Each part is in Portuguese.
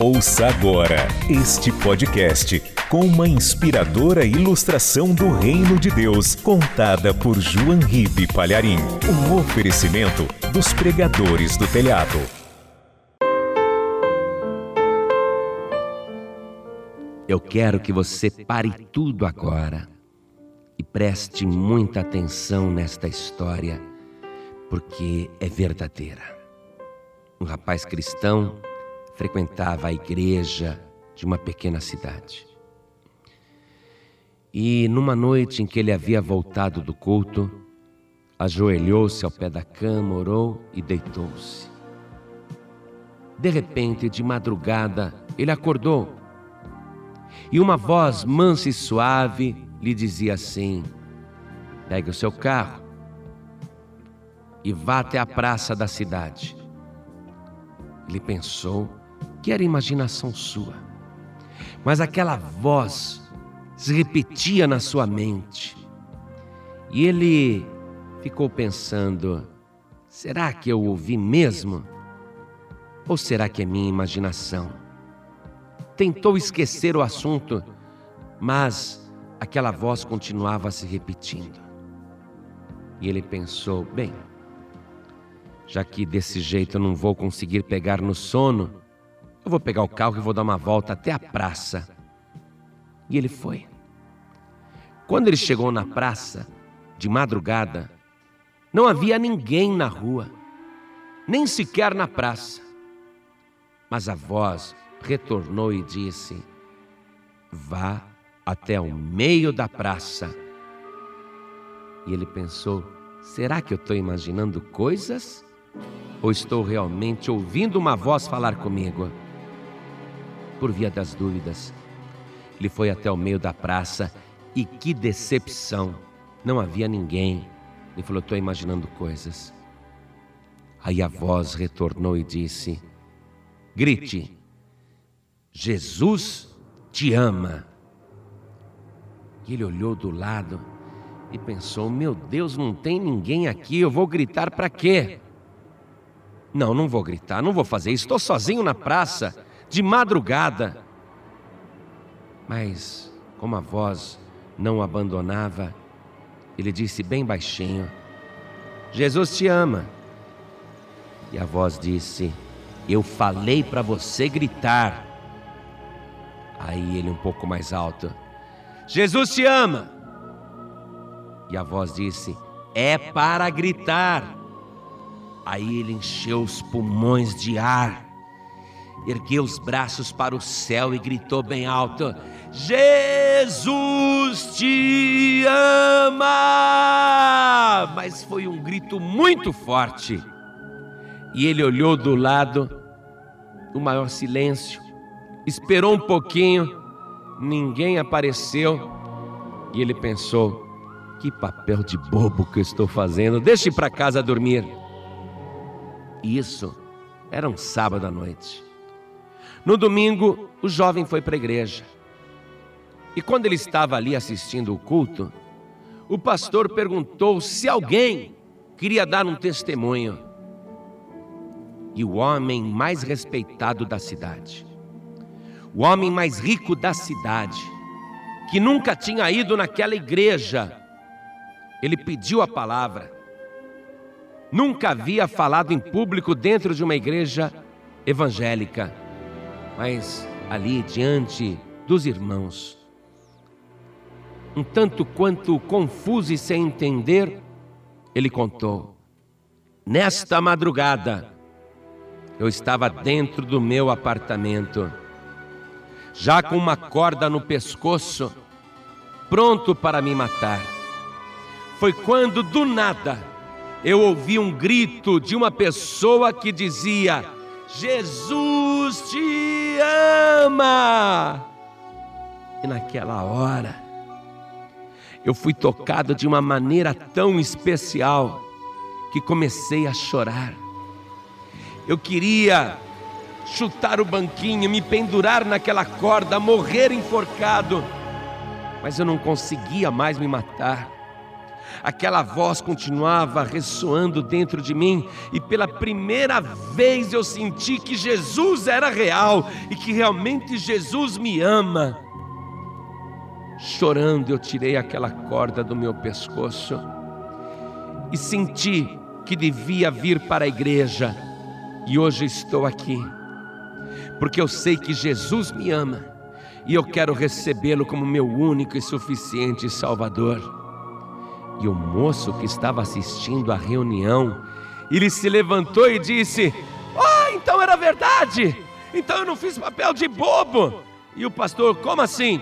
Ouça agora este podcast com uma inspiradora ilustração do Reino de Deus, contada por João Ribe Palharim. Um oferecimento dos pregadores do telhado. Eu quero que você pare tudo agora e preste muita atenção nesta história, porque é verdadeira. Um rapaz cristão frequentava a igreja de uma pequena cidade. E numa noite em que ele havia voltado do culto, ajoelhou-se ao pé da cama, orou e deitou-se. De repente, de madrugada, ele acordou e uma voz mansa e suave lhe dizia assim: Pegue o seu carro e vá até a praça da cidade. Ele pensou que era imaginação sua, mas aquela voz se repetia na sua mente. E ele ficou pensando: será que eu ouvi mesmo? Ou será que é minha imaginação? Tentou esquecer o assunto, mas aquela voz continuava se repetindo. E ele pensou: bem, já que desse jeito eu não vou conseguir pegar no sono, eu vou pegar o carro e vou dar uma volta até a praça. E ele foi. Quando ele chegou na praça, de madrugada, não havia ninguém na rua, nem sequer na praça. Mas a voz retornou e disse: Vá até o meio da praça. E ele pensou: será que eu estou imaginando coisas? Ou estou realmente ouvindo uma voz falar comigo? Por via das dúvidas. Ele foi até o meio da praça e que decepção! Não havia ninguém. Ele falou: Estou imaginando coisas. Aí a voz retornou e disse: Grite, Jesus te ama. E ele olhou do lado e pensou: Meu Deus, não tem ninguém aqui, eu vou gritar para quê? Não, não vou gritar, não vou fazer isso, estou sozinho na praça de madrugada. Mas, como a voz não o abandonava, ele disse bem baixinho: Jesus te ama. E a voz disse: Eu falei para você gritar. Aí ele um pouco mais alto: Jesus te ama. E a voz disse: É para gritar. Aí ele encheu os pulmões de ar ergueu os braços para o céu e gritou bem alto: Jesus te ama! Mas foi um grito muito forte. E ele olhou do lado, o maior silêncio, esperou um pouquinho, ninguém apareceu, e ele pensou: que papel de bobo que eu estou fazendo, deixe para casa dormir. Isso era um sábado à noite. No domingo, o jovem foi para a igreja. E quando ele estava ali assistindo o culto, o pastor perguntou se alguém queria dar um testemunho. E o homem mais respeitado da cidade, o homem mais rico da cidade, que nunca tinha ido naquela igreja, ele pediu a palavra. Nunca havia falado em público dentro de uma igreja evangélica mas ali diante dos irmãos, um tanto quanto confuso e sem entender, ele contou: Nesta madrugada, eu estava dentro do meu apartamento, já com uma corda no pescoço, pronto para me matar. Foi quando, do nada, eu ouvi um grito de uma pessoa que dizia: Jesus te ama. E naquela hora, eu fui tocado de uma maneira tão especial que comecei a chorar. Eu queria chutar o banquinho, me pendurar naquela corda, morrer enforcado, mas eu não conseguia mais me matar. Aquela voz continuava ressoando dentro de mim, e pela primeira vez eu senti que Jesus era real e que realmente Jesus me ama. Chorando, eu tirei aquela corda do meu pescoço e senti que devia vir para a igreja, e hoje estou aqui, porque eu sei que Jesus me ama e eu quero recebê-lo como meu único e suficiente Salvador. E o moço que estava assistindo à reunião, ele se levantou e disse: Ah, oh, então era verdade, então eu não fiz papel de bobo. E o pastor, como assim?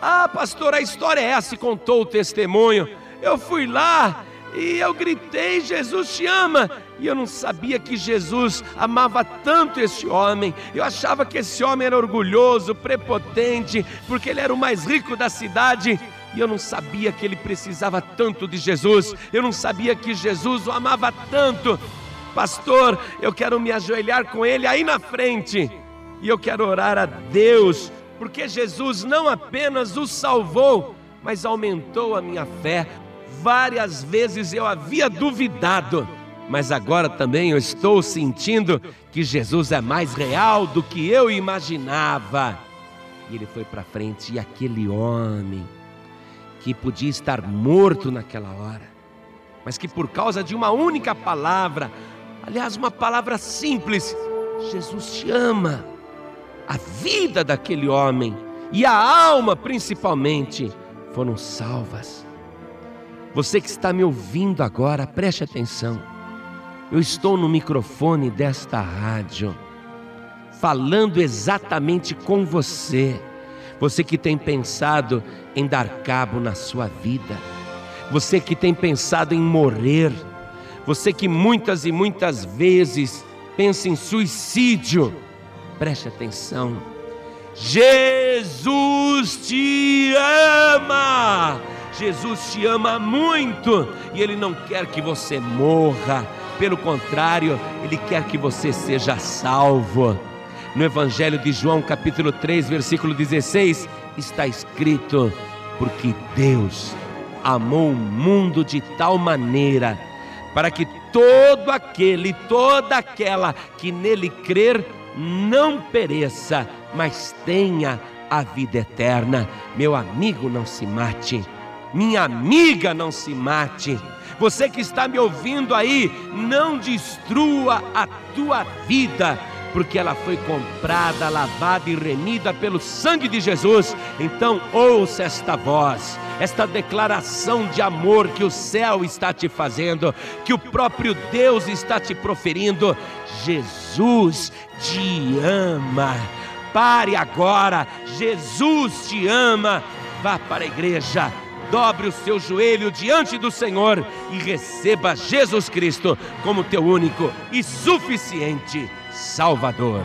Ah, pastor, a história é essa, e contou o testemunho. Eu fui lá e eu gritei: Jesus te ama. E eu não sabia que Jesus amava tanto esse homem. Eu achava que esse homem era orgulhoso, prepotente, porque ele era o mais rico da cidade. E eu não sabia que ele precisava tanto de Jesus. Eu não sabia que Jesus o amava tanto. Pastor, eu quero me ajoelhar com ele aí na frente. E eu quero orar a Deus, porque Jesus não apenas o salvou, mas aumentou a minha fé, Várias vezes eu havia duvidado, mas agora também eu estou sentindo que Jesus é mais real do que eu imaginava. E ele foi para frente, e aquele homem que podia estar morto naquela hora, mas que por causa de uma única palavra, aliás, uma palavra simples, Jesus te ama. A vida daquele homem e a alma principalmente foram salvas. Você que está me ouvindo agora, preste atenção. Eu estou no microfone desta rádio, falando exatamente com você. Você que tem pensado em dar cabo na sua vida, você que tem pensado em morrer, você que muitas e muitas vezes pensa em suicídio, preste atenção. Jesus te ama! Jesus te ama muito e Ele não quer que você morra, pelo contrário, Ele quer que você seja salvo. No Evangelho de João, capítulo 3, versículo 16, está escrito: Porque Deus amou o mundo de tal maneira, para que todo aquele, toda aquela que nele crer, não pereça, mas tenha a vida eterna. Meu amigo, não se mate minha amiga, não se mate. Você que está me ouvindo aí, não destrua a tua vida, porque ela foi comprada, lavada e remida pelo sangue de Jesus. Então, ouça esta voz, esta declaração de amor que o céu está te fazendo, que o próprio Deus está te proferindo. Jesus te ama. Pare agora, Jesus te ama. Vá para a igreja dobre o seu joelho diante do Senhor e receba Jesus Cristo como teu único e suficiente Salvador.